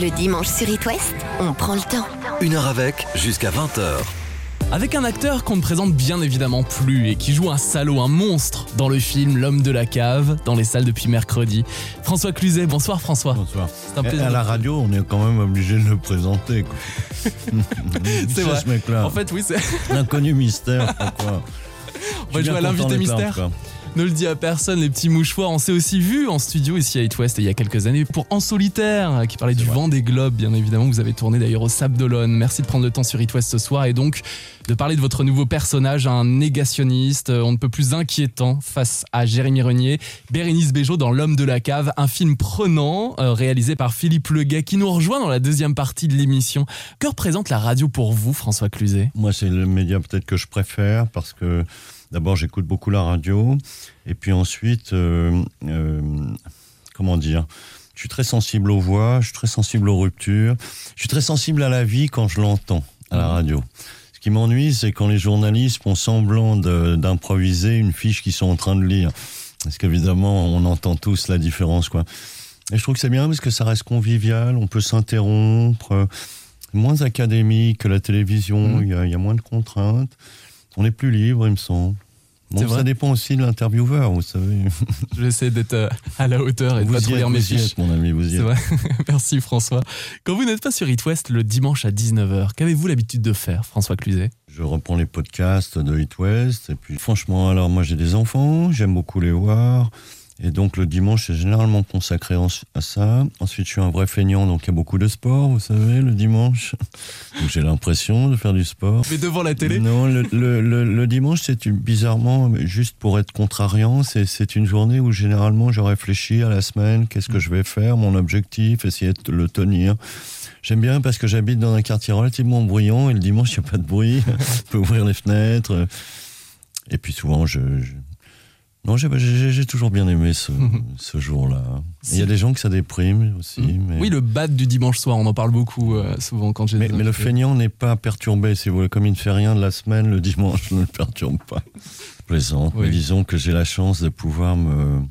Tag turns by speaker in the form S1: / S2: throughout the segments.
S1: Le dimanche sur It West, on prend le temps.
S2: Une heure avec, jusqu'à 20h.
S3: Avec un acteur qu'on ne présente bien évidemment plus et qui joue un salaud, un monstre dans le film L'homme de la cave, dans les salles depuis mercredi. François Cluzet, bonsoir François.
S4: Bonsoir.
S3: C'est un plaisir.
S4: À la radio, on est quand même obligé de le présenter.
S3: C'est vrai.
S4: ce mec-là.
S3: En fait, oui, c'est.
S4: L'inconnu mystère, pourquoi
S3: On va jouer à l'invité mystère. Ne le dis à personne, les petits mouchoirs. On s'est aussi vu en studio ici à It West il y a quelques années pour En Solitaire, qui parlait du
S4: vrai.
S3: vent des globes, bien évidemment. Vous avez tourné d'ailleurs au Sable d'Olonne. Merci de prendre le temps sur It West ce soir et donc de parler de votre nouveau personnage, un négationniste, euh, on ne peut plus inquiétant face à Jérémy Renier, Bérénice Bejo dans L'homme de la cave, un film prenant euh, réalisé par Philippe Leguet qui nous rejoint dans la deuxième partie de l'émission. Que représente la radio pour vous, François Cluzet?
S4: Moi, c'est le média peut-être que je préfère parce que d'abord, j'écoute beaucoup la radio. Et puis ensuite, euh, euh, comment dire je suis très sensible aux voix, je suis très sensible aux ruptures, je suis très sensible à la vie quand je l'entends à la radio. Ce qui m'ennuie, c'est quand les journalistes font semblant d'improviser une fiche qu'ils sont en train de lire. Parce qu'évidemment, on entend tous la différence, quoi. Et je trouve que c'est bien parce que ça reste convivial, on peut s'interrompre, euh, moins académique que la télévision, y, a, il y a moins de contraintes. On est plus libre, il me semble. Bon, ça dépend aussi de l'intervieweur, vous savez.
S3: Je vais essayer d'être euh, à la hauteur et de
S4: Vous
S3: pas
S4: y
S3: trop lire mes fiches.
S4: mon ami, vous y
S3: C'est
S4: êtes.
S3: vrai. Merci François. Quand vous n'êtes pas sur It West le dimanche à 19h, qu'avez-vous l'habitude de faire, François Cluzet?
S4: Je reprends les podcasts de Hit West. Et puis, franchement, alors moi j'ai des enfants, j'aime beaucoup les voir. Et donc le dimanche, c'est généralement consacré à ça. Ensuite, je suis un vrai feignant, donc il y a beaucoup de sport, vous savez, le dimanche. Donc j'ai l'impression de faire du sport.
S3: Mais devant la télé
S4: Non, le, le- le- le dimanche, c'est bizarrement, juste pour être contrariant, c'est c'est une journée où généralement je réfléchis à la semaine, qu'est-ce que je vais faire, mon objectif, essayer de le tenir. J'aime bien parce que j'habite dans un quartier relativement bruyant et le dimanche, il n'y a pas de bruit. On peut ouvrir les fenêtres. Et puis souvent, je. je- Non, j'ai toujours bien aimé ce, ce jour-là. Il y a des gens que ça déprime aussi. Mais...
S3: Oui, le bad du dimanche soir, on en parle beaucoup euh, souvent quand j'ai
S4: Mais, mais le feignant n'est pas perturbé, si vous voulez. Comme il ne fait rien de la semaine, le dimanche ne le perturbe pas. Plaisant.
S3: Oui.
S4: Mais disons que j'ai la chance de pouvoir me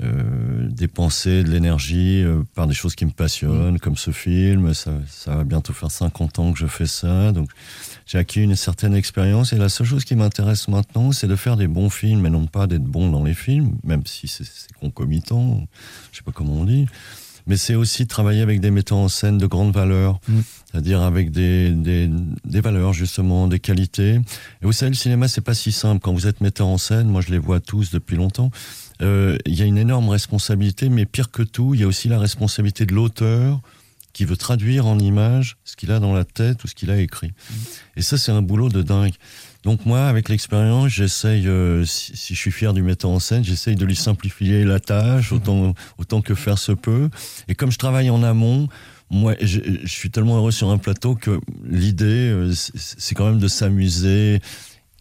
S4: euh, dépenser de l'énergie euh, par des choses qui me passionnent,
S3: Mm.
S4: comme ce film. Ça, ça va bientôt faire 50 ans que je fais ça. Donc j'ai acquis une certaine expérience. Et la seule chose qui m'intéresse maintenant, c'est de faire des bons films et non pas d'être bon dans les films, même si c'est concomitant. Je sais pas comment on dit. Mais c'est aussi travailler avec des metteurs en scène de grande valeur,
S3: Mm.
S4: c'est-à-dire avec des, des, des valeurs justement, des qualités. Et vous savez, le cinéma, c'est pas si simple. Quand vous êtes metteur en scène, moi je les vois tous depuis longtemps, euh, il y a une énorme responsabilité, mais pire que tout, il y a aussi la responsabilité de l'auteur qui veut traduire en images ce qu'il a dans la tête ou ce qu'il a écrit. Et ça, c'est un boulot de dingue. Donc moi, avec l'expérience, j'essaye, euh, si, si je suis fier du metteur en scène, j'essaye de lui simplifier la tâche autant, autant que faire se peut. Et comme je travaille en amont, moi, je, je suis tellement heureux sur un plateau que l'idée, euh, c'est quand même de s'amuser,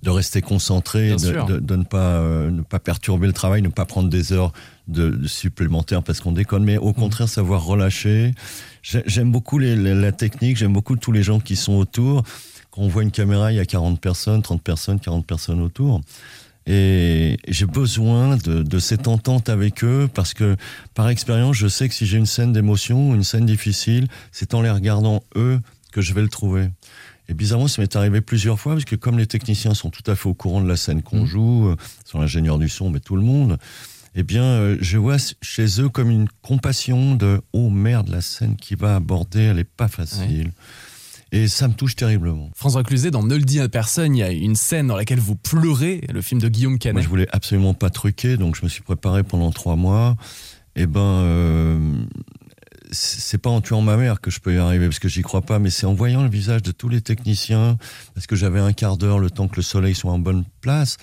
S4: de rester concentré, de,
S3: sûr.
S4: de- de ne, pas, euh, ne pas perturber le travail, ne pas prendre des heures de, de supplémentaires parce qu'on déconne, mais au contraire savoir relâcher. J'ai- J'aime beaucoup les- la technique, j'aime beaucoup tous les gens qui sont autour. Quand on voit une caméra, il y a 40 personnes, 30 personnes, 40 personnes autour. Et j'ai besoin de, de cette entente avec eux parce que par expérience, je sais que si j'ai une scène d'émotion ou une scène difficile, c'est en les regardant eux que je vais le trouver. Et bizarrement, ça m'est arrivé plusieurs fois parce que comme les techniciens sont tout à fait au courant de la scène qu'on
S3: Mhm.
S4: joue, euh, sont l'ingénieur du son, mais tout le monde, eh bien, euh, je vois chez eux comme une compassion de oh merde, la scène qui va aborder, elle est pas facile. Et ça me touche terriblement.
S3: François Cluzet, dans Ne le dis à personne, il y a une scène dans laquelle vous pleurez, le film de Guillaume
S4: Moi,
S3: Canet.
S4: je voulais absolument pas truquer, donc je me suis préparé pendant trois mois. Et ben, euh, c'est pas en tuant ma mère que je peux y arriver, parce que j'y crois pas, mais c'est en voyant le visage de tous les techniciens, parce que j'avais un quart d'heure le temps que le soleil soit en bonne place,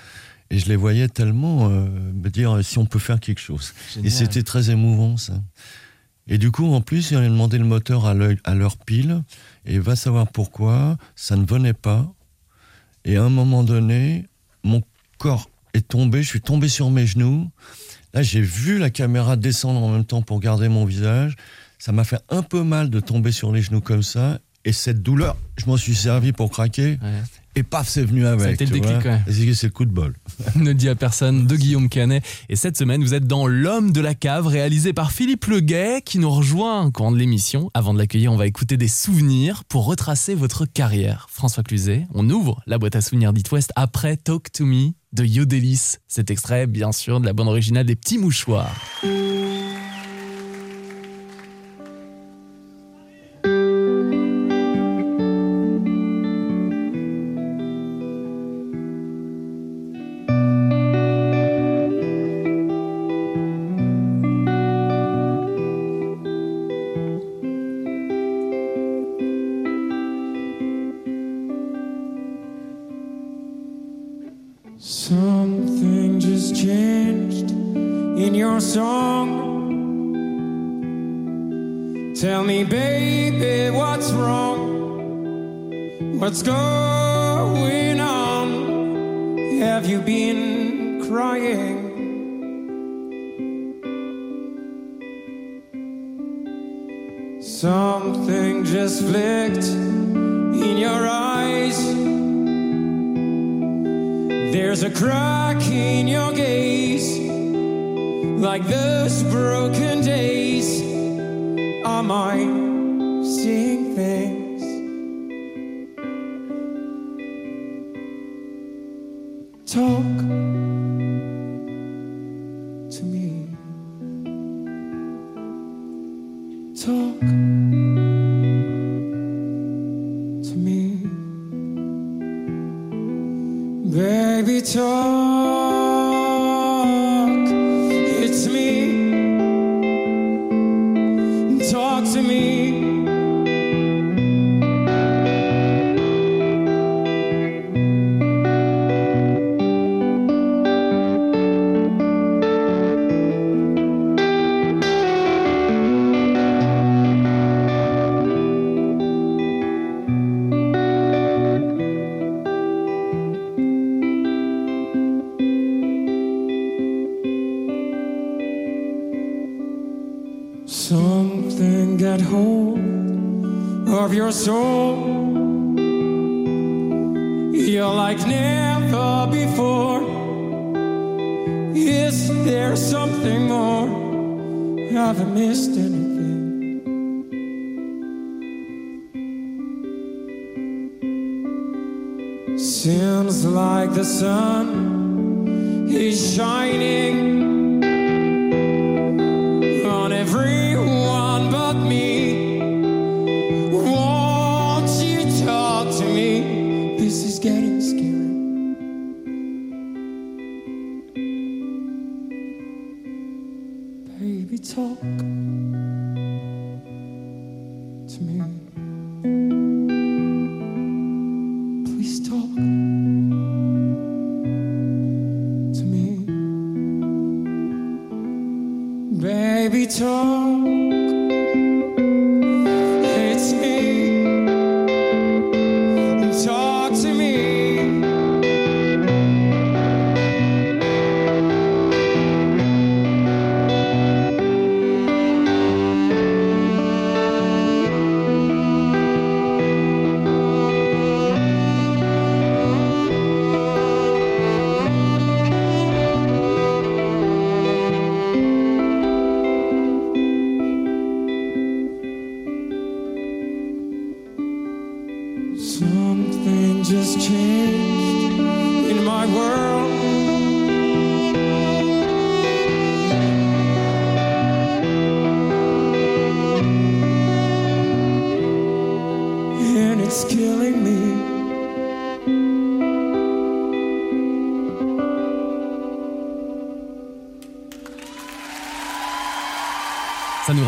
S4: et je les voyais tellement euh, me dire si on peut faire quelque chose.
S3: Génial.
S4: Et c'était très émouvant, ça. Et du coup, en plus, ils allaient demander le moteur à, l'œil- à leur pile, et va savoir pourquoi, ça ne venait pas. Et à un moment donné, mon corps est tombé, je suis tombé sur mes genoux. Là, j'ai vu la caméra descendre en même temps pour garder mon visage. Ça m'a fait un peu mal de tomber sur les genoux comme ça. Et cette douleur, je m'en suis servi pour craquer.
S3: Ouais.
S4: et paf, c'est venu avec.
S3: Été le déclic, ouais.
S4: C'est le coup de bol.
S3: ne dit à personne de Guillaume Canet. Et cette semaine, vous êtes dans L'homme de la cave, réalisé par Philippe Leguet, qui nous rejoint au courant de l'émission. Avant de l'accueillir, on va écouter des souvenirs pour retracer votre carrière. François Cluzet, on ouvre la boîte à souvenirs d'It West après Talk to Me de Yodelis. Cet extrait, bien sûr, de la bande originale des Petits Mouchoirs.
S5: Something just changed in your song. Tell me, baby, what's wrong? What's going on? Have you been crying? Something just flicked in your eyes. There's a crack in your gaze, like those broken days. Am I Baby, talk. Seems like the sun is shining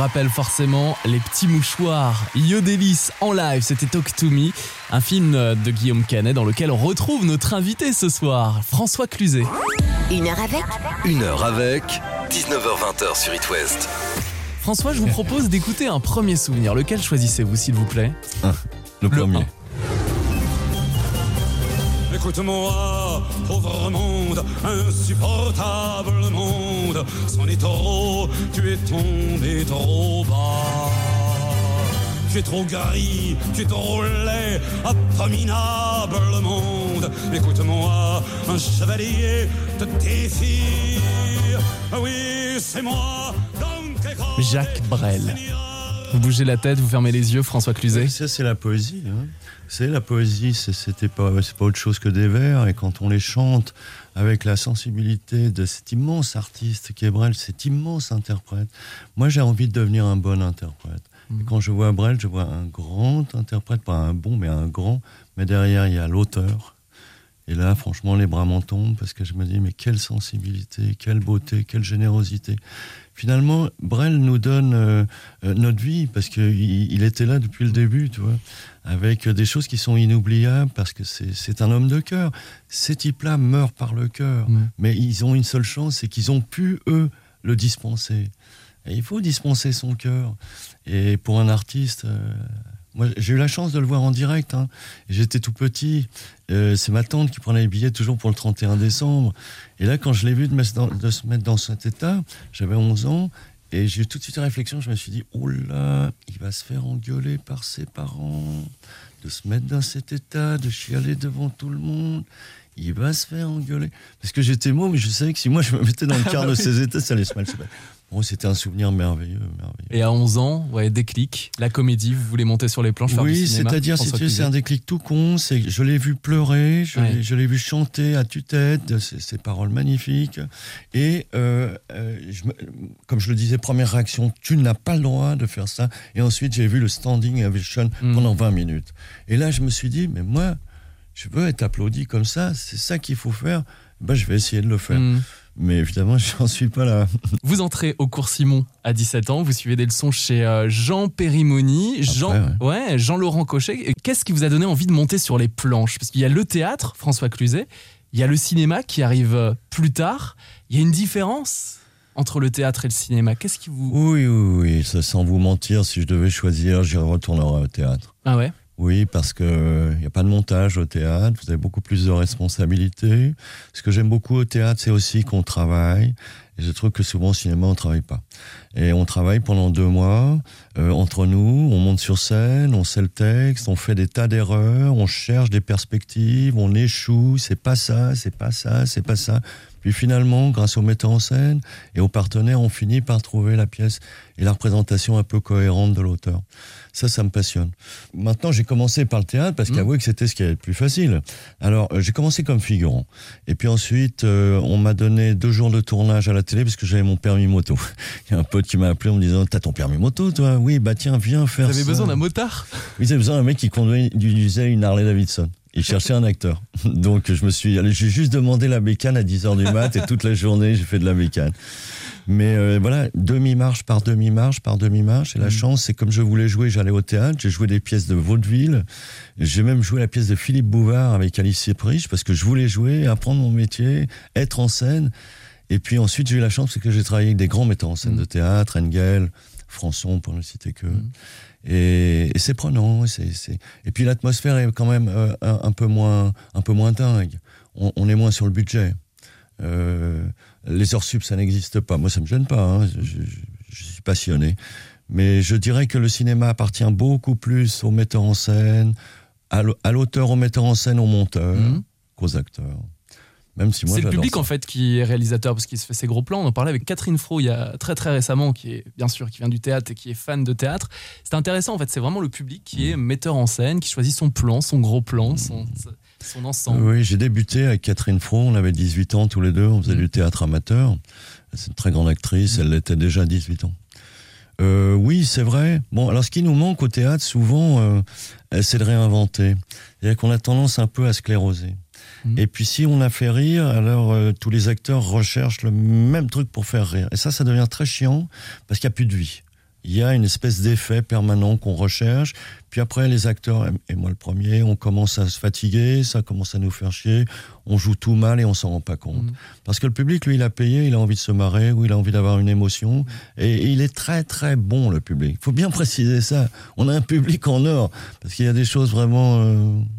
S3: rappelle forcément les petits mouchoirs. Yodelis en live, c'était Talk to Me, un film de Guillaume Canet dans lequel on retrouve notre invité ce soir, François Cluzet.
S1: Une heure avec
S2: Une heure avec 19h20 sur It West.
S3: François, je vous propose d'écouter un premier souvenir. Lequel choisissez-vous, s'il vous plaît?
S4: Le, premier.
S6: Écoute-moi, pauvre monde, insupportable monde, c'en est trop, tu es tombé trop bas. tu es trop gris, tu es trop laid, abominable monde. Écoute-moi, un chevalier te défie. Oui, c'est moi,
S3: Jacques Brel. Vous bougez la tête, vous fermez les yeux, François Cluzet.
S4: Oui, ça, c'est la poésie. Hein. C'est la poésie, c'est- pas, pas autre chose que des vers. Et quand on les chante avec la sensibilité de cet immense artiste qui est Brel, cet immense interprète, moi j'ai envie de devenir un bon interprète. Et quand je vois Brel, je vois un grand interprète, pas un bon, mais un grand. Mais derrière, il y a l'auteur. Et là, franchement, les bras m'en tombent parce que je me dis, mais quelle sensibilité, quelle beauté, quelle générosité. Finalement, Brel nous donne euh, euh, notre vie parce qu'il il était là depuis le début, tu vois, avec des choses qui sont inoubliables parce que c'est c'est un homme de cœur. Ces types-là meurent par le cœur,
S3: Mm.
S4: mais ils ont une seule chance, c'est qu'ils ont pu, eux, le dispenser. Et il faut dispenser son cœur. Et pour un artiste, euh, moi j'ai eu la chance de le voir en direct. hein. J'étais tout petit. Euh, c'est ma tante qui prenait les billets toujours pour le 31 décembre. Et là, quand je l'ai vu de, me- dans- de se mettre dans cet état, j'avais 11 ans. Et j'ai eu tout de suite une réflexion. Je me suis dit, oh là, il va se faire engueuler par ses parents, de se mettre dans cet état, de chialer devant tout le monde. Il va se faire engueuler. Parce que j'étais mot, mais je savais que si moi je me mettais dans le quart de ces états, ça allait se mal Bon, c'était un souvenir merveilleux, merveilleux.
S3: Et à 11 ans, ouais, déclic, la comédie, vous voulez monter sur les planches, faire
S4: Oui, c'est-à-dire, c'est un déclic tout con. C'est je l'ai vu pleurer, je
S3: Ouais.
S4: l'ai- vu chanter à tue-tête, ces, paroles magnifiques. Et euh, euh, je comme je le disais, première réaction, tu n'as pas le droit de faire ça. Et ensuite, j'ai vu le standing ovation
S3: Mm.
S4: pendant 20 minutes. Et là, je me suis dit, mais moi, je veux être applaudi comme ça. C'est ça qu'il faut faire. Ben, je vais essayer de le faire.
S3: Hmm.
S4: Mais évidemment, j'en suis pas là.
S3: Vous entrez au cours Simon à 17 ans, vous suivez des leçons chez euh, Jean Périmoni, Jean, ouais. Jean-Laurent Cochet. Et Qu'est-ce qui vous a donné envie de monter sur les planches? Parce qu'il y a le théâtre, François Cluzet, il y a le cinéma qui arrive euh, plus tard. Il y a une différence entre le théâtre et le cinéma. Qu'est-ce qui vous...
S4: Oui, oui, oui. Ça, sans vous mentir, si je devais choisir, je retournerais au théâtre.
S3: Ah ouais?
S4: Oui, parce que il n'y a pas de montage au théâtre, vous avez beaucoup plus de responsabilités. Ce que j'aime beaucoup au théâtre, c'est aussi qu'on travaille. Et je trouve que souvent au cinéma, on travaille pas. Et on travaille pendant deux mois euh, entre nous, on monte sur scène, on sait le texte, on fait des tas d'erreurs, on cherche des perspectives, on échoue, c'est pas ça, c'est pas ça, c'est pas ça. Puis finalement, grâce au metteur en scène et aux partenaires, on finit par trouver la pièce et la représentation un peu cohérente de l'auteur. Ça, ça me passionne. Maintenant, j'ai commencé par le théâtre parce
S3: Mmh.
S4: qu'avouez que c'était ce qui est le plus facile. Alors, euh, j'ai commencé comme figurant. Et puis ensuite, euh, on m'a donné deux jours de tournage à la télé parce que j'avais mon permis moto. Il y a un pote qui m'a appelé en me disant T'as ton permis moto, toi? Oui, bah tiens, viens faire
S3: Vous avez
S4: ça.
S3: besoin d'un motard?
S4: Oui, j'avais besoin d'un mec qui conduisait une Harley Davidson. Il cherchait un acteur. Donc, je me suis, j'ai juste demandé la bécane à 10h du mat et toute la journée, j'ai fait de la bécane. Mais euh, voilà, demi-marche par demi-marche par demi-marche. Et la chance, c'est comme je voulais jouer, j'allais au théâtre, j'ai joué des pièces de vaudeville. J'ai même joué la pièce de Philippe Bouvard avec Alice Sieprich parce que je voulais jouer, apprendre mon métier, être en scène. Et puis ensuite, j'ai eu la chance parce que j'ai travaillé avec des grands metteurs en scène
S3: Mm.
S4: de théâtre, Engel, Françon, pour ne citer que.
S3: Mm.
S4: Et, et c'est prenant. Et puis l'atmosphère est quand même euh, un, un peu moins, un peu moins dingue. On, on est moins sur le budget. Euh, les heures sup, ça n'existe pas. Moi, ça me gêne pas. hein. Je, je- je suis passionné. Mais je dirais que le cinéma appartient beaucoup plus au metteur en scène, à l'au- à l'auteur, au metteur en scène, au monteur,
S3: Mhm.
S4: qu'aux acteurs. Même si moi,
S3: C'est le public
S4: ça.
S3: en fait qui est réalisateur parce qu'il se fait ses gros plans. On en parlait avec Catherine Fro il y a très très récemment, qui est bien sûr qui vient du théâtre et qui est fan de théâtre. C'est intéressant en fait, c'est vraiment le public qui est metteur en scène, qui choisit son plan, son gros plan, son, son ensemble.
S4: Oui, j'ai débuté avec Catherine Fro, on avait 18 ans tous les deux, on faisait
S3: Mm.
S4: du théâtre amateur. C'est une très grande actrice, elle l'était déjà à 18 ans. Euh, oui, c'est vrai. Bon, alors ce qui nous manque au théâtre, souvent, euh, c'est de réinventer. C'est-à-dire qu'on a tendance un peu à scléroser.
S3: Mm.
S4: Et puis si on a fait rire, alors euh, tous les acteurs recherchent le même truc pour faire rire. Et ça, ça devient très chiant parce qu'il n'y a plus de vie. Il y a une espèce d'effet permanent qu'on recherche. Puis après, les acteurs, et moi le premier, on commence à se fatiguer, ça commence à nous faire chier. On joue tout mal et on s'en rend pas compte.
S3: Mhm.
S4: Parce que le public, lui, il a payé, il a envie de se marrer ou il a envie d'avoir une émotion. Et il est très, très bon, le public. Il faut bien préciser ça. On a un public en or. Parce qu'il y a des choses vraiment, euh,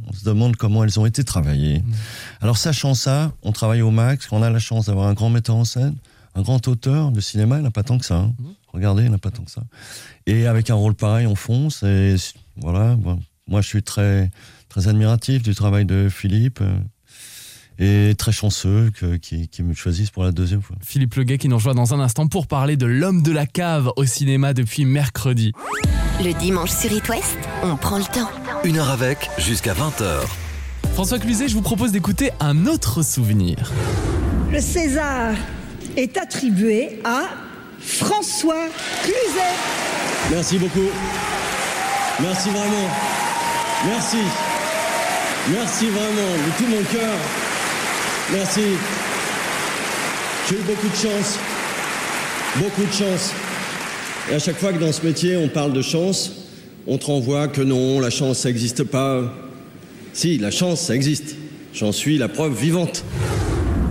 S4: on se demande comment elles ont été travaillées. Alors, sachant ça, on travaille au max. On a la chance d'avoir un grand metteur en scène, Un grand auteur de cinéma, il n'a pas tant que ça. hein.
S3: Mhm.
S4: Regardez, il n'a pas tant que ça. Et avec un rôle pareil, on fonce. Et voilà, bon, moi je suis très, très admiratif du travail de Philippe. euh, Et très chanceux que- qu'il qu'il me choisisse pour la deuxième fois.
S3: Philippe Leguet qui nous rejoint dans un instant pour parler de L'homme de la cave au cinéma depuis mercredi.
S1: Le dimanche sur It West, on prend le temps.
S2: Une heure avec, jusqu'à 20h.
S3: François Cluzet, je vous propose d'écouter un autre souvenir.
S7: Le César est attribué à François Cluzet.
S8: Merci beaucoup. Merci vraiment. Merci. Merci vraiment de tout mon cœur. Merci. J'ai eu beaucoup de chance. Beaucoup de chance. Et à chaque fois que dans ce métier on parle de chance, on te renvoie que non, la chance ça n'existe pas. Si, la chance ça existe. J'en suis la preuve vivante.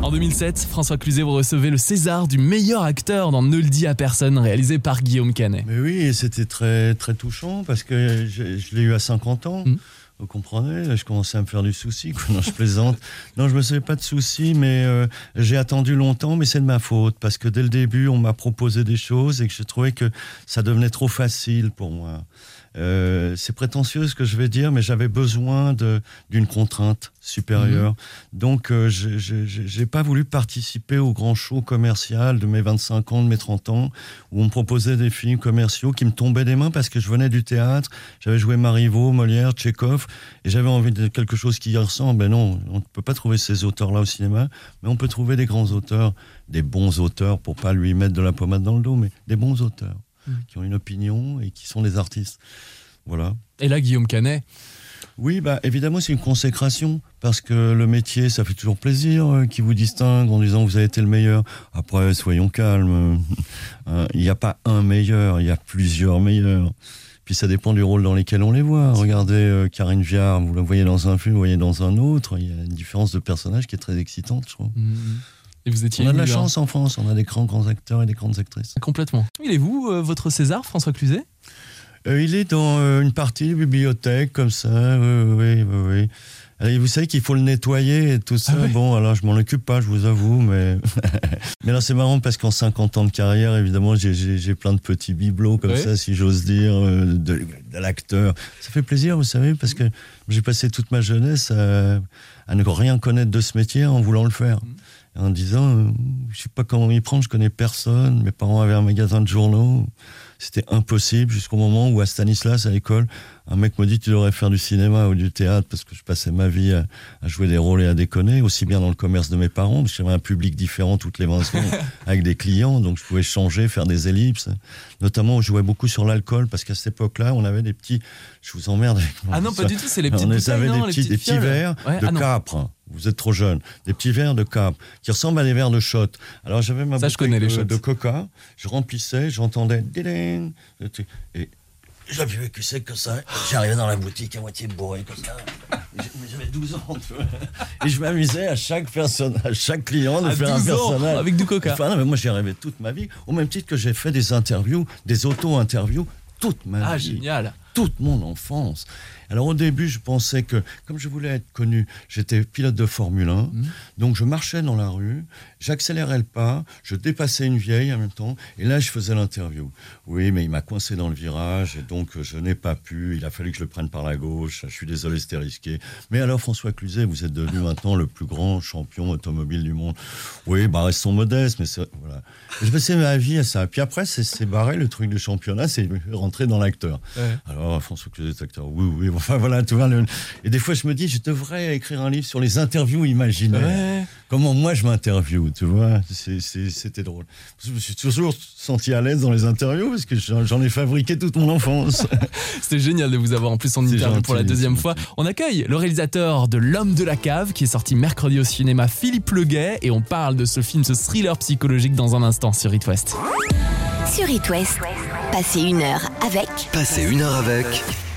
S3: En 2007, François Cluzet, vous recevez le César du meilleur acteur dans Ne le dis à personne, réalisé par Guillaume Canet.
S4: Mais oui, c'était très, très touchant parce que je, je l'ai eu à 50 ans.
S3: Mm.
S4: Vous comprenez Je commençais à me faire du souci. quoi. Non, je plaisante. non, je me faisais pas de souci, mais euh, j'ai attendu longtemps, mais c'est de ma faute parce que dès le début, on m'a proposé des choses et que je trouvais que ça devenait trop facile pour moi. Euh, c'est prétentieux ce que je vais dire, mais j'avais besoin d'une contrainte supérieure. Donc, euh, je j'ai pas voulu participer au grand show commercial de mes 25 ans, de mes 30 ans, où on me proposait des films commerciaux qui me tombaient des mains parce que je venais du théâtre, j'avais joué Marivaux, Molière, Et j'avais envie de quelque chose qui y ressemble. Ben non, on ne peut pas trouver ces auteurs-là au cinéma, mais on peut trouver des grands auteurs, des bons auteurs, pour pas lui mettre de la pommade dans le dos, mais des bons auteurs, qui ont une opinion et qui sont des artistes. Voilà.
S3: Et là, Guillaume Canet,
S4: Oui, bah, évidemment, c'est une consécration, parce que le métier, ça fait toujours plaisir euh, qui vous distingue en disant vous avez été le meilleur. Après, soyons calmes. Hein, Il n'y a pas un meilleur, il y a plusieurs meilleurs. Puis ça dépend du rôle dans lequel on les voit. Regardez euh, Karine Viard, vous la voyez dans un film, vous voyez dans un autre. Il y a une différence de personnage qui est très excitante, je trouve.
S3: et vous étiez
S4: On a de la
S3: hein.
S4: chance en France, on a des grands, grands acteurs et des grandes actrices.
S3: Complètement. Il est vous, euh, votre César, François Cluzet?
S4: Euh, il est dans euh, une partie de bibliothèque, comme ça, oui, oui, oui. oui. Et vous savez qu'il faut le nettoyer et tout ça.
S3: Ah ouais
S4: Bon, alors je m'en occupe pas, je vous avoue, mais. mais là, c'est marrant parce qu'en 50 ans de carrière, évidemment, j'ai- plein de petits bibelots comme
S3: Ouais.
S4: ça, si j'ose dire, euh, de, de l'acteur. Ça fait plaisir, vous savez, parce que j'ai passé toute ma jeunesse à, à ne rien connaître de ce métier en voulant le faire. En disant, euh, je sais pas comment m'y prendre, je connais personne. Mes parents avaient un magasin de journaux. C'était impossible jusqu'au moment où à Stanislas, à l'école, un mec m'a dit tu devrais faire du cinéma ou du théâtre parce que je passais ma vie à, à jouer des rôles et à déconner, aussi bien dans le commerce de mes parents, parce que j'avais un public différent toutes les 20 secondes avec des clients, donc je pouvais changer, faire des ellipses. Notamment, je jouais beaucoup sur l'alcool parce qu'à cette époque-là, on avait des petits. Je vous emmerde avec
S3: Ah non, pas du tout, c'est les petites
S4: On avait des petits, des petits verres
S3: Ouais,
S4: de
S3: ah
S4: capre. Vous êtes trop jeune. Des petits verres de capre qui ressemblent à des verres de shot. Alors j'avais ma
S3: Ça,
S4: bouteille de, coca. Je remplissais, j'entendais et je la buvais que sec que ça. J'arrivais dans la boutique à moitié bourré comme ça. J'avais 12 ans. tu vois. Et je m'amusais à chaque personne, à chaque client de
S3: À
S4: faire un
S3: 12 ans,
S4: personnage.
S3: avec du coca.
S4: Enfin, non, mais moi, j'y rêvé toute ma vie. Au même titre que j'ai fait des interviews, des auto-interviews toute ma
S3: Ah,
S4: vie
S3: génial.
S4: toute mon enfance. Alors au début, je pensais que, comme je voulais être connu, j'étais pilote de Formule 1,
S3: Mhm.
S4: donc je marchais dans la rue, j'accélérais le pas, je dépassais une vieille en même temps, et là je faisais l'interview. Oui, mais il m'a coincé dans le virage, et donc euh, je n'ai pas pu, il a fallu que je le prenne par la gauche, je suis désolé, c'était risqué. Mais alors François Cluzet, vous êtes devenu maintenant le plus grand champion automobile du monde. Oui, bah restons modestes, mais c'est- voilà. Je passais ma vie à ça. Puis après, c'est barré le truc du championnat, c'est rentrer dans l'acteur.
S3: Ouais.
S4: Alors, François Cluzet est acteur. Oui, oui, enfin voilà, tu vois. le- Et des fois, je me dis, je devrais écrire un livre sur les interviews imaginaires.
S3: Ouais.
S4: Comment moi je m'interviewe, tu vois. C'était drôle. Je me suis toujours senti à l'aise dans les interviews parce que j'en ai fabriqué toute mon enfance.
S3: C'était génial de vous avoir en plus en interview pour la
S4: gentil,
S3: deuxième fois.
S4: gentil.
S3: On accueille le réalisateur de L'homme de la cave qui est sorti mercredi au cinéma, Philippe Leguet, et on parle de ce film, ce thriller psychologique dans un instant sur It West.
S1: Sur It West, passez une heure avec
S2: Passez une heure avec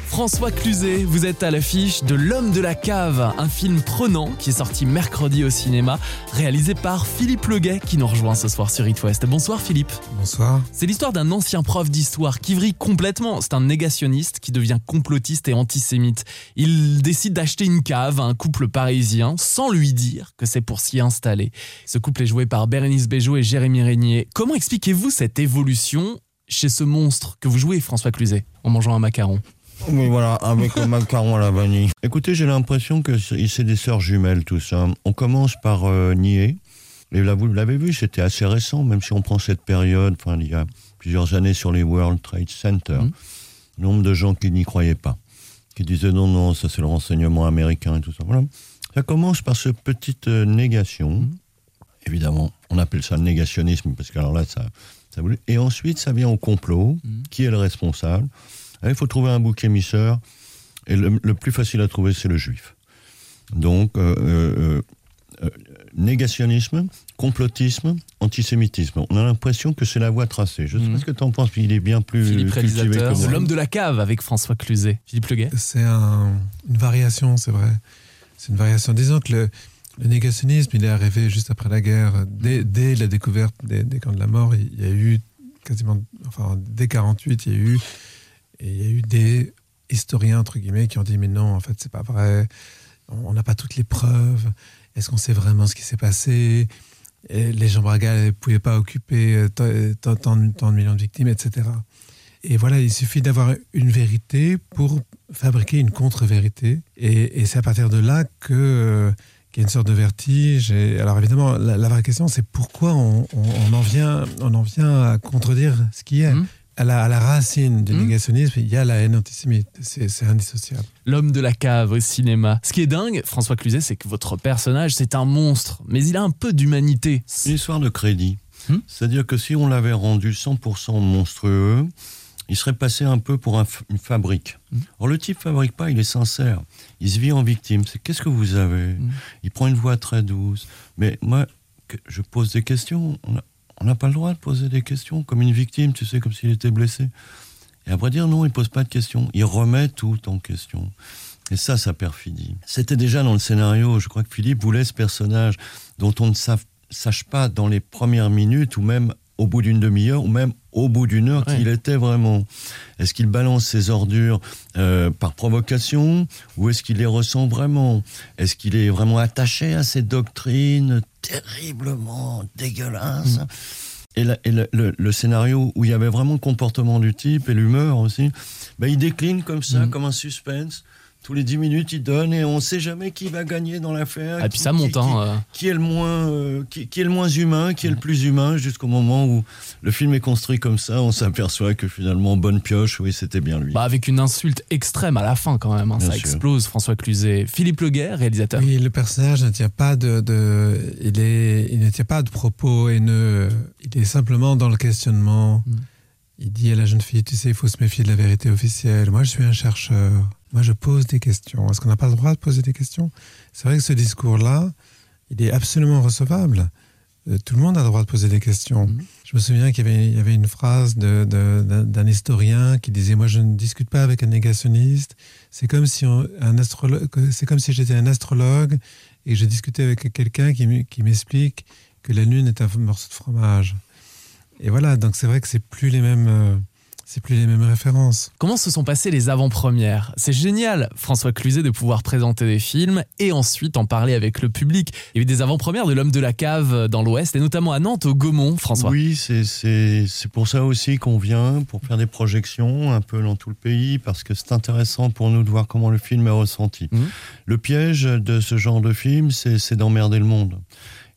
S3: François Cluzet, vous êtes à l'affiche de L'homme de la cave, un film prenant qui est sorti mercredi au cinéma, réalisé par Philippe Leguet qui nous rejoint ce soir sur It West. Bonsoir Philippe.
S9: Bonsoir.
S3: C'est l'histoire d'un ancien prof d'histoire qui vrille complètement. C'est un négationniste qui devient complotiste et antisémite. Il décide d'acheter une cave à un couple parisien sans lui dire que c'est pour s'y installer. Ce couple est joué par Bérénice Bejo et Jérémy Régnier. Comment expliquez-vous cette évolution chez ce monstre que vous jouez, François Cluzet, en mangeant un macaron?
S4: Oui, voilà, avec le macaron à la vanille. Écoutez, j'ai l'impression que c'est des sœurs jumelles, tout ça. On commence par euh, nier. Et là, vous l'avez vu, c'était assez récent, même si on prend cette période, enfin, il y a plusieurs années sur les World Trade Center.
S3: Mhm.
S4: Nombre de gens qui n'y croyaient pas, qui disaient non, non, ça c'est le renseignement américain et tout ça. Voilà. Ça commence par cette petite euh, négation.
S3: Mhm.
S4: Évidemment, on appelle ça le négationnisme, parce que alors là, ça, ça voulait- Et ensuite, ça vient au complot.
S3: Mhm.
S4: Qui est le responsable? Il faut trouver un bouc émisseur. Et le, le plus facile à trouver, c'est le juif. Donc, euh, euh, euh, négationnisme, complotisme, antisémitisme. On a l'impression que c'est la voie tracée. Je ne sais
S3: Mhm.
S4: pas ce que tu en penses, puis il est bien plus
S3: Philippe,
S4: cultivé que.
S3: L'homme de la cave avec François Cluzet. Philippe Leguet.
S9: C'est un- une variation, c'est vrai. C'est une variation. Disons que le, le négationnisme, il est arrivé juste après la guerre. Dès, dès la découverte des, des camps de la mort, il y a eu quasiment, enfin, dès 48, il y a eu, et il y a eu des historiens, entre guillemets, qui ont dit, mais non, en fait, c'est pas vrai. On n'a pas toutes les preuves. Est-ce qu'on sait vraiment ce qui s'est passé? Les Jean Braga ne pouvaient pas occuper euh, tant, de- millions de victimes, etc. Et voilà, il suffit d'avoir une vérité pour fabriquer une contre-vérité. Et, c'est à partir de là euh, qu'il y a une sorte de vertige. Alors évidemment, la, vraie question, c'est pourquoi on, en vient, on en vient à contredire ce qui est?
S3: Mhm.
S9: À, la, à la racine du
S3: Mhm.
S9: négationnisme, il y a la haine antisémite. C'est indissociable.
S3: L'homme de la cave au cinéma. Ce qui est dingue, François Cluzet, c'est que votre personnage, c'est un monstre, mais il a un peu d'humanité.
S4: Une histoire de crédit.
S3: Hmm.
S4: C'est-à-dire que si on l'avait rendu 100% monstrueux, il serait passé un peu pour un une fabrique.
S3: Hmm.
S4: Or, le type fabrique pas, il est sincère. Il se vit en victime. C'est qu'est-ce que vous avez?
S3: Hmm.
S4: Il prend une voix très douce. Mais moi, que- je pose des questions. On a- on n'a pas le droit de poser des questions comme une victime, tu sais, comme s'il était blessé. Et vrai dire, non, il pose pas de questions. Il remet tout en question. Et ça, ça perfidie. C'était déjà dans le scénario. Je crois que Philippe voulait ce personnage dont on ne sache, pas dans les premières minutes ou même au bout d'une demi-heure ou même au bout d'une heure
S3: Ouais.
S4: qui il était vraiment. Est-ce qu'il balance ses ordures euh, par provocation ou est-ce qu'il les ressent vraiment? Est-ce qu'il est vraiment attaché à ces doctrines terriblement dégueulasses et, la- et le, le- le scénario où il y avait vraiment le comportement du type et l'humeur aussi, ben, il décline comme ça,
S3: Mhm.
S4: comme un suspense. Tous les 10 minutes, il donne et on ne sait jamais qui va gagner dans l'affaire.
S3: Et puis ça monte,
S4: qui-
S3: hein.
S4: qui-
S3: euh.
S4: qui est le moins euh, qui, qui est le moins humain, qui est le plus humain, jusqu'au moment où le film est construit comme ça, on s'aperçoit que finalement bonne pioche, oui c'était bien lui.
S3: Bah, avec une insulte extrême à la fin quand même, hein, ça
S4: sûr.
S3: explose François Cluzet. Philippe Leguet, réalisateur.
S9: Oui, le personnage ne tient pas de, de- il, est, il ne tient pas de propos haineux. Il est simplement dans le questionnement.
S3: Mm.
S9: Il dit à la jeune fille, tu sais, il faut se méfier de la vérité officielle. Moi, je suis un chercheur. Moi, je pose des questions. Est-ce qu'on n'a pas le droit de poser des questions? C'est vrai que ce discours-là, il est absolument recevable. Euh, Tout le monde a le droit de poser des questions.
S3: Mhm.
S9: Je me souviens qu'il y avait, il y avait une phrase d'un historien qui disait Moi, je ne discute pas avec un négationniste. C'est comme si c'est comme si j'étais un astrologue et je discutais avec quelqu'un qui m'explique que la lune est un morceau de fromage. Et voilà, donc c'est vrai que c'est plus les mêmes, euh, c'est plus les mêmes références.
S3: Comment se sont passées les avant-premières? C'est génial, François Cluzet, de pouvoir présenter des films et ensuite en parler avec le public. Il y a eu des avant-premières de L'homme de la cave dans l'Ouest et notamment à Nantes, au Gaumont, François.
S4: Oui, c'est- c'est c'est pour ça aussi qu'on vient, pour faire des projections un peu dans tout le pays, parce que c'est intéressant pour nous de voir comment le film est ressenti.
S3: Mhm.
S4: Le piège de ce genre de film, c'est c'est d'emmerder le monde.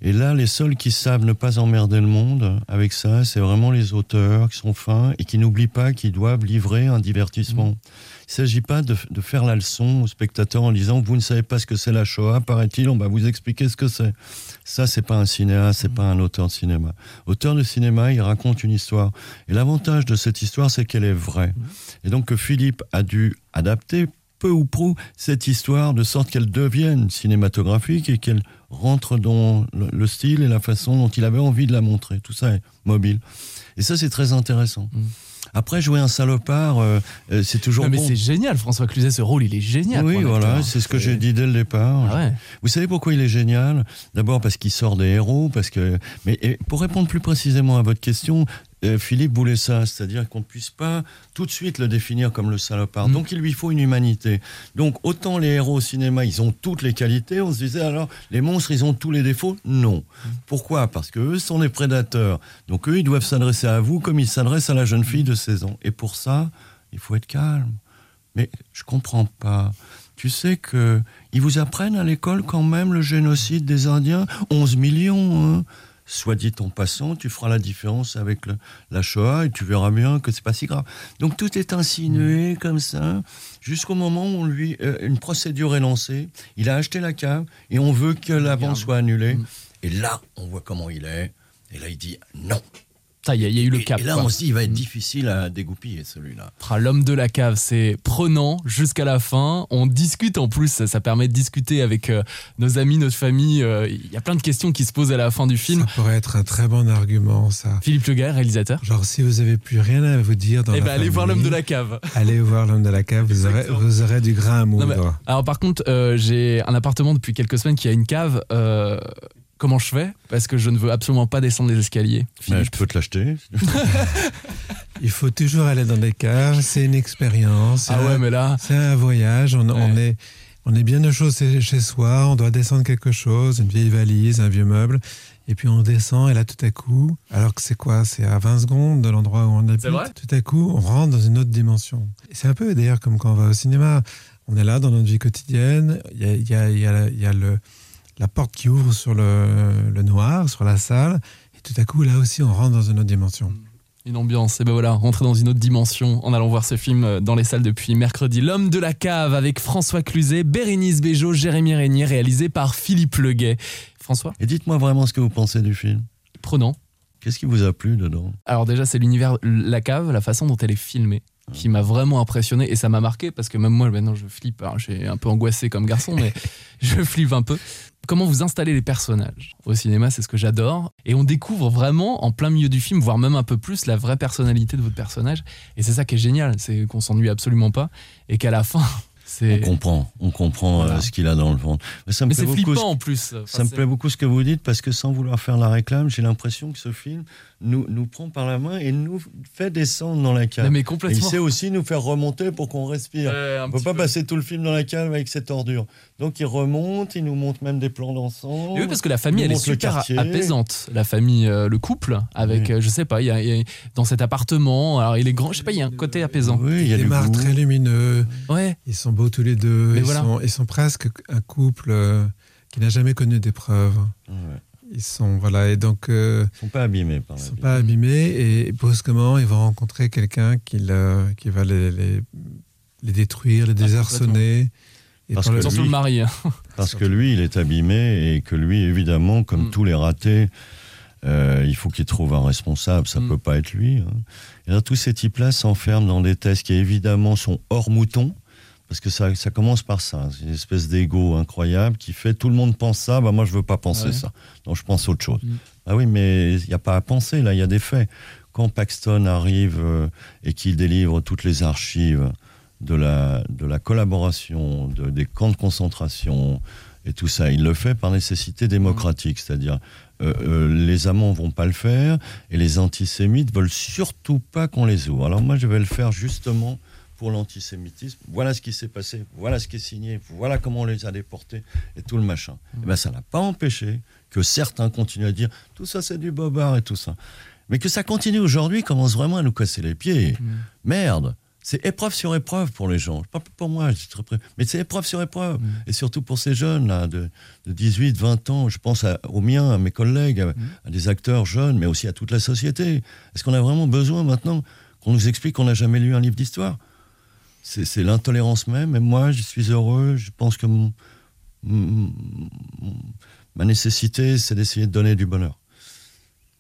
S4: Et là, les seuls qui savent ne pas emmerder le monde avec ça, c'est vraiment les auteurs qui sont fins et qui n'oublient pas qu'ils doivent livrer un divertissement. Il ne s'agit pas de, de faire la leçon aux spectateurs en disant vous ne savez pas ce que c'est la Shoah, paraît-il, on va vous expliquer ce que c'est. Ça, c'est pas un cinéaste, c'est pas un auteur de cinéma. Auteur de cinéma, il raconte une histoire. Et l'avantage de cette histoire, c'est qu'elle est vraie. Et donc que Philippe a dû adapter peu ou prou cette histoire de sorte qu'elle devienne cinématographique et qu'elle rentre dans le, le style et la façon dont il avait envie de la montrer. Tout ça est mobile. Et ça, c'est très intéressant.
S3: Mm.
S4: Après, jouer un salopard, euh, euh, c'est toujours
S3: Non, mais
S4: bon.
S3: c'est génial, François Cluzet, ce rôle, il est génial.
S4: Oui, voilà, c'est ce que j'ai dit dès le départ.
S3: Ah ouais.
S4: Vous savez pourquoi il est génial? D'abord parce qu'il sort des héros, parce que. Mais et pour répondre plus précisément à votre question, Philippe voulait ça, c'est-à-dire qu'on ne puisse pas tout de suite le définir comme le salopard.
S3: Mm.
S4: Donc il lui faut une humanité. Donc autant les héros au cinéma, ils ont toutes les qualités, on se disait alors les monstres, ils ont tous les défauts? Non.
S3: Mm.
S4: Pourquoi? Parce que eux sont des prédateurs. Donc eux, ils doivent s'adresser à vous comme ils s'adressent à la jeune fille de 16 ans. Et pour ça, il faut être calme. Mais je comprends pas. Tu sais que ils vous apprennent à l'école quand même le génocide des Indiens? 11 millions. Hein Soit dit en passant, tu feras la différence avec le- la Shoah et tu verras bien que c'est pas si grave. Donc tout est insinué comme ça jusqu'au moment où on lui euh, une procédure est lancée. Il a acheté la cave et on veut que la vente soit annulée. Et là, on voit comment il est. Et là, il dit non.
S3: Ça, il y, a- il y a eu le cap.
S4: Et là,
S3: quoi.
S4: on se dit, il va être difficile à dégoupiller celui-là.
S3: L'homme de la cave, c'est prenant jusqu'à la fin. On discute en plus, ça, ça permet de discuter avec euh, nos amis, notre famille. Euh, Il y a plein de questions qui se posent à la fin du film.
S9: Ça pourrait être un très bon argument, ça.
S3: Philippe Le Gay, réalisateur.
S9: Genre, si vous avez plus rien à vous dire dans
S3: Eh
S9: la
S3: ben, allez voir l'homme de la cave.
S9: Allez voir l'homme de la cave, vous aurez,
S3: Exactement.
S9: vous aurez du grain à
S3: Non,
S9: moudre.
S3: mais- alors par contre, euh, j'ai un appartement depuis quelques semaines qui a une cave. Comment je fais? Parce que je ne veux absolument pas descendre les escaliers.
S4: Je peux te l'acheter.
S9: Il faut toujours aller dans des caves, c'est une expérience. c'est
S3: Ah ouais,
S9: un-
S3: mais là,
S9: C'est un voyage, on, est, on est bien au chaud chez soi, on doit descendre quelque chose, une vieille valise, un vieux meuble, et puis on descend, et là tout à coup, alors que c'est quoi? C'est à 20 secondes de l'endroit où on habite,
S3: C'est vrai?
S9: Tout à coup on rentre dans une autre dimension. C'est un peu d'ailleurs comme quand on va au cinéma, on est là dans notre vie quotidienne, il y a, il y a- il y a- il y a le, la porte qui ouvre sur le, le noir, sur la salle, et tout à coup là aussi on rentre dans une autre dimension.
S3: une ambiance. Et ben voilà, rentrer dans une autre dimension en allant voir ce film euh, dans les salles depuis mercredi. L'homme de la cave avec François Cluzet, Bérénice Bejo, Jérémy Régnier, réalisé par Philippe Leguet. François,
S4: Et dites-moi vraiment ce que vous pensez du film.
S3: prenant.
S4: Qu'est-ce qui vous a plu dedans?
S3: Alors déjà, c'est l'univers, la cave, la façon dont elle est filmée qui m'a vraiment impressionné et ça m'a marqué parce que même moi maintenant je flippe, Alors, j'ai un peu angoissé comme garçon mais je flippe un peu. Comment vous installez les personnages au cinéma, c'est ce que j'adore et on découvre vraiment en plein milieu du film, voire même un peu plus la vraie personnalité de votre personnage et c'est ça qui est génial, c'est qu'on s'ennuie absolument pas et qu'à la fin
S4: On comprend, on comprend euh,
S3: Voilà.
S4: ce qu'il a dans le ventre. Mais ça me
S3: mais
S4: plaît beaucoup.
S3: flippant en plus. Enfin,
S4: Ça me plaît beaucoup ce que vous dites parce que sans vouloir faire la réclame, j'ai l'impression que ce film nous, nous prend par la main et nous fait descendre dans la cave.
S3: Mais
S4: Et il
S3: complètement.
S4: sait aussi nous faire remonter pour qu'on respire.
S3: Un
S4: On peut
S3: petit
S4: pas
S3: peu.
S4: passer tout le film dans la cave avec cette ordure. Donc il remonte, il nous montre même des plans d'ensemble.
S3: Oui, parce que la famille,
S4: Il
S3: elle est super
S4: quartier.
S3: apaisante. La famille, euh, le couple, avec,
S4: Oui.
S3: euh, je sais pas, il y a, il y a- dans cet appartement, alors il est grand, je sais pas, il y a un côté apaisant.
S4: Oui, il y a
S9: Des
S4: goût.
S9: très lumineux,
S3: Ouais,
S9: Ils sont beaux tous les deux. Ils,
S3: voilà.
S9: sont, ils sont presque un couple euh, qui n'a jamais connu d'épreuve.
S4: Ouais.
S9: Ils sont voilà et donc euh,
S4: Ils sont pas abîmés par
S9: ils sont
S4: vie.
S9: pas abîmés et brusquement ils vont rencontrer quelqu'un qui, le- qui va les, les, les détruire, les désarçonner. Et
S4: Parce
S9: par
S4: que lui-
S3: le mari.
S4: Parce que lui, il est abîmé et que lui, évidemment, comme
S3: Mm.
S4: tous les ratés, euh, il faut qu'il trouve un responsable. Ça
S3: Mm.
S4: peut pas être lui. hein. Et là, tous ces types-là s'enferment dans des tests qui, évidemment, sont hors mouton. Parce que ça, ça commence par ça. C'est une espèce d'ego incroyable qui fait tout le monde pense ça, bah moi je veux pas penser
S3: Ouais.
S4: ça. Donc je pense autre chose.
S3: Mm.
S4: Ah oui, mais il n'y a pas à penser, là, il y a des faits. Quand Paxton arrive euh, et qu'il délivre toutes les archives de la, de la collaboration, de, des camps de concentration et tout ça, il le fait par nécessité démocratique. C'est-à-dire, euh, euh, les amants vont pas le faire et les antisémites veulent surtout pas qu'on les ouvre. Alors moi, je vais le faire justement pour l'antisémitisme. Voilà ce qui s'est passé, voilà ce qui est signé, voilà comment on les a déportés et tout le machin. Et ben, ça n'a pas empêché que certains continuent à dire tout ça c'est du bobard et tout ça. Mais que ça continue aujourd'hui commence vraiment à nous casser les pieds. Merde c'est épreuve sur épreuve pour les gens. Pas pour moi, je suis très. Mais c'est épreuve sur épreuve. Et surtout pour ces jeunes de, de 18, 20 ans. Je pense à- aux miens, à mes collègues, à, à des acteurs jeunes, mais aussi à toute la société. Est-ce qu'on a vraiment besoin maintenant qu'on nous explique qu'on n'a jamais lu un livre d'histoire? C'est l'intolérance même. Et moi, je suis heureux. Je pense que mon- ma nécessité, c'est d'essayer de donner du bonheur.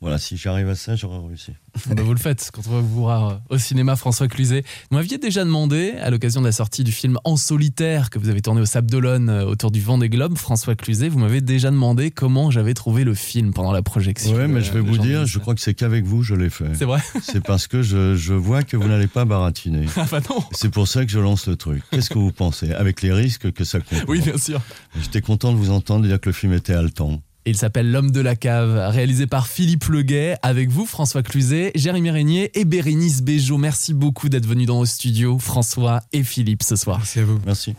S4: Voilà, si j'arrive à ça, j'aurai réussi.
S3: Bah, vous le faites quand on va vous voir au cinéma, François Cluzet. Vous m'aviez déjà demandé, à l'occasion de la sortie du film En solitaire que vous avez tourné au Sable d'Olonne euh, autour du vent des globes, François Cluzet, vous m'avez déjà demandé comment j'avais trouvé le film pendant la projection.
S4: Ouais, mais je vais
S3: Euh,
S4: vous dire, je crois que c'est qu'avec vous je l'ai fait.
S3: C'est vrai
S4: C'est parce que je, je vois que vous n'allez pas baratiner.
S3: Ah bah non
S4: C'est pour ça que je lance le truc. Qu'est-ce que vous pensez? Avec les risques que ça comporte.
S3: Oui, bien sûr.
S4: J'étais content de vous entendre dire que le film était haletant.
S3: Et il s'appelle L'homme de la cave, réalisé par Philippe Leguet, avec vous, François Cluzet, Jérémy Régnier et Bérénice Bejo. Merci beaucoup d'être venus dans nos studios, François et Philippe, ce soir.
S9: Merci à vous.
S4: Merci.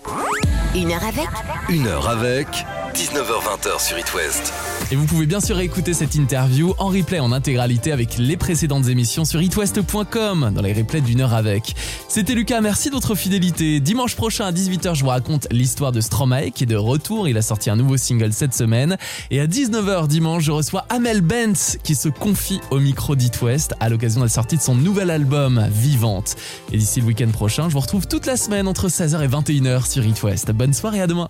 S1: Une heure avec
S2: Une heure avec 19h20 sur It West.
S3: Et vous pouvez bien sûr écouter cette interview en replay en intégralité avec les précédentes émissions sur itwest.com dans les replays d'une heure avec. C'était Lucas, merci de votre fidélité. Dimanche prochain à 18h, je vous raconte l'histoire de Stromae qui est de retour. Il a sorti un nouveau single cette semaine. Et à 19h dimanche, je reçois Amel Bent qui se confie au micro d'It West à l'occasion de la sortie de son nouvel album Vivante. Et d'ici le week-end prochain, je vous retrouve toute la semaine entre 16h et 21h sur It West. Bonne soirée, à demain.